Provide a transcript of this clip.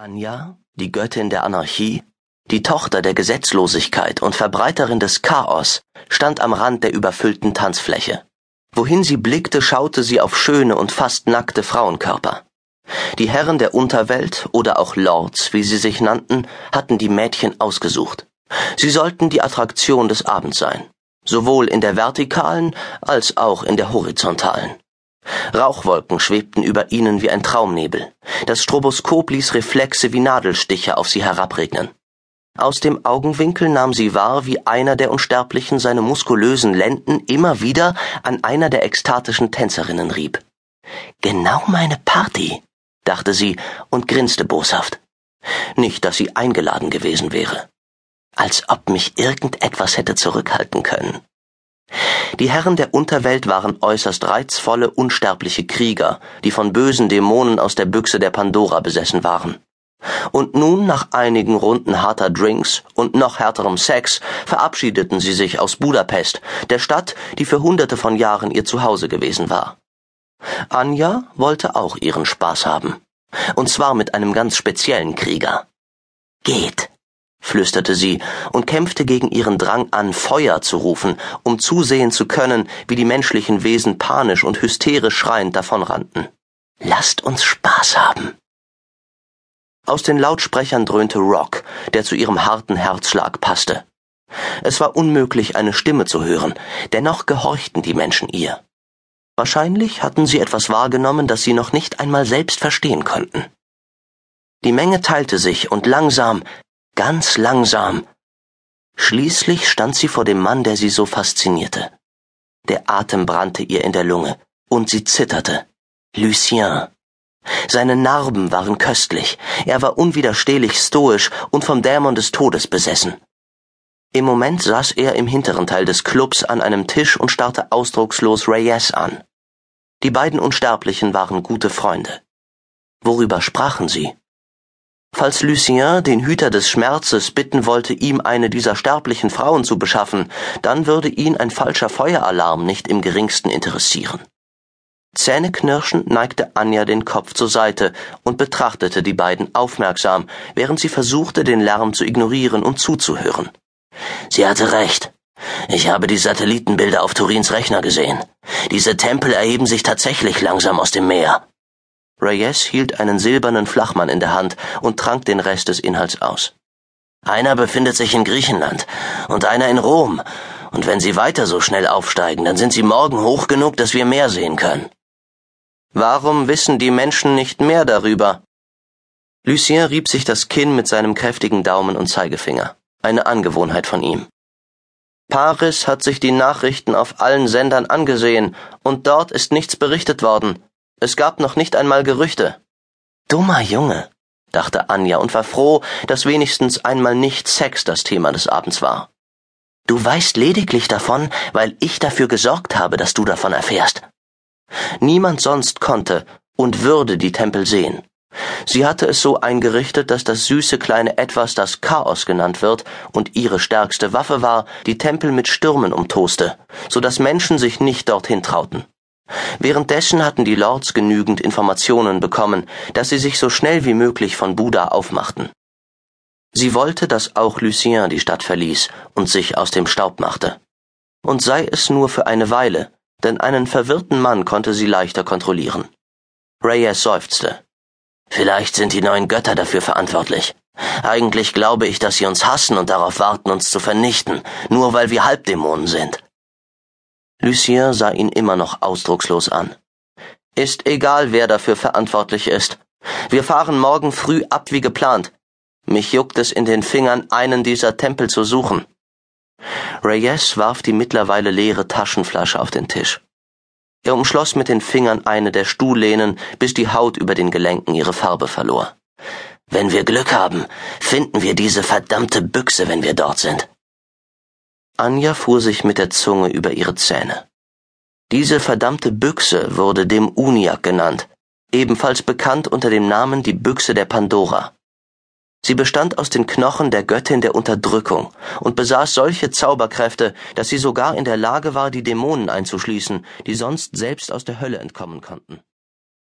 Anja, die Göttin der Anarchie, die Tochter der Gesetzlosigkeit und Verbreiterin des Chaos, stand am Rand der überfüllten Tanzfläche. Wohin sie blickte, schaute sie auf schöne und fast nackte Frauenkörper. Die Herren der Unterwelt oder auch Lords, wie sie sich nannten, hatten die Mädchen ausgesucht. Sie sollten die Attraktion des Abends sein, sowohl in der vertikalen als auch in der horizontalen. Rauchwolken schwebten über ihnen wie ein Traumnebel. Das Stroboskop ließ Reflexe wie Nadelstiche auf sie herabregnen. Aus dem Augenwinkel nahm sie wahr, wie einer der Unsterblichen seine muskulösen Lenden immer wieder an einer der ekstatischen Tänzerinnen rieb. Genau meine Party, dachte sie und grinste boshaft. Nicht, dass sie eingeladen gewesen wäre. Als ob mich irgendetwas hätte zurückhalten können. Die Herren der Unterwelt waren äußerst reizvolle, unsterbliche Krieger, die von bösen Dämonen aus der Büchse der Pandora besessen waren. Und nun, nach einigen Runden harter Drinks und noch härterem Sex, verabschiedeten sie sich aus Budapest, der Stadt, die für hunderte von Jahren ihr Zuhause gewesen war. Anja wollte auch ihren Spaß haben. Und zwar mit einem ganz speziellen Krieger. Geht, flüsterte sie und kämpfte gegen ihren Drang an, Feuer zu rufen, um zusehen zu können, wie die menschlichen Wesen panisch und hysterisch schreiend davonrannten. Lasst uns Spaß haben. Aus den Lautsprechern dröhnte Rock, der zu ihrem harten Herzschlag passte. Es war unmöglich, eine Stimme zu hören, dennoch gehorchten die Menschen ihr. Wahrscheinlich hatten sie etwas wahrgenommen, das sie noch nicht einmal selbst verstehen konnten. Die Menge teilte sich und langsam, ganz langsam. Schließlich stand sie vor dem Mann, der sie so faszinierte. Der Atem brannte ihr in der Lunge, und sie zitterte. Lucien. Seine Narben waren köstlich, er war unwiderstehlich stoisch und vom Dämon des Todes besessen. Im Moment saß er im hinteren Teil des Clubs an einem Tisch und starrte ausdruckslos Reyes an. Die beiden Unsterblichen waren gute Freunde. Worüber sprachen sie? Falls Lucien, den Hüter des Schmerzes, bitten wollte, ihm eine dieser sterblichen Frauen zu beschaffen, dann würde ihn ein falscher Feueralarm nicht im geringsten interessieren. Zähneknirschend neigte Anja den Kopf zur Seite und betrachtete die beiden aufmerksam, während sie versuchte, den Lärm zu ignorieren und zuzuhören. Sie hatte recht. Ich habe die Satellitenbilder auf Turins Rechner gesehen. Diese Tempel erheben sich tatsächlich langsam aus dem Meer. Reyes hielt einen silbernen Flachmann in der Hand und trank den Rest des Inhalts aus. Einer befindet sich in Griechenland und einer in Rom, und wenn sie weiter so schnell aufsteigen, dann sind sie morgen hoch genug, dass wir mehr sehen können. Warum wissen die Menschen nicht mehr darüber? Lucien rieb sich das Kinn mit seinem kräftigen Daumen und Zeigefinger, eine Angewohnheit von ihm. Paris hat sich die Nachrichten auf allen Sendern angesehen, und dort ist nichts berichtet worden. Es gab noch nicht einmal Gerüchte. Dummer Junge, dachte Anja und war froh, dass wenigstens einmal nicht Sex das Thema des Abends war. Du weißt lediglich davon, weil ich dafür gesorgt habe, dass du davon erfährst. Niemand sonst konnte und würde die Tempel sehen. Sie hatte es so eingerichtet, dass das süße kleine Etwas das Chaos genannt wird und ihre stärkste Waffe war, die Tempel mit Stürmen umtoste, so dass Menschen sich nicht dorthin trauten. Währenddessen hatten die Lords genügend Informationen bekommen, dass sie sich so schnell wie möglich von Buda aufmachten. Sie wollte, dass auch Lucien die Stadt verließ und sich aus dem Staub machte. Und sei es nur für eine Weile, denn einen verwirrten Mann konnte sie leichter kontrollieren. Reyes seufzte. Vielleicht sind die neuen Götter dafür verantwortlich. Eigentlich glaube ich, dass sie uns hassen und darauf warten, uns zu vernichten, nur weil wir Halbdämonen sind. Lucien sah ihn immer noch ausdruckslos an. Ist egal, wer dafür verantwortlich ist. Wir fahren morgen früh ab wie geplant. Mich juckt es in den Fingern, einen dieser Tempel zu suchen. Reyes warf die mittlerweile leere Taschenflasche auf den Tisch. Er umschloss mit den Fingern eine der Stuhllehnen, bis die Haut über den Gelenken ihre Farbe verlor. Wenn wir Glück haben, finden wir diese verdammte Büchse, wenn wir dort sind. Anja fuhr sich mit der Zunge über ihre Zähne. Diese verdammte Büchse wurde dem Uniak genannt, ebenfalls bekannt unter dem Namen die Büchse der Pandora. Sie bestand aus den Knochen der Göttin der Unterdrückung und besaß solche Zauberkräfte, dass sie sogar in der Lage war, die Dämonen einzuschließen, die sonst selbst aus der Hölle entkommen konnten.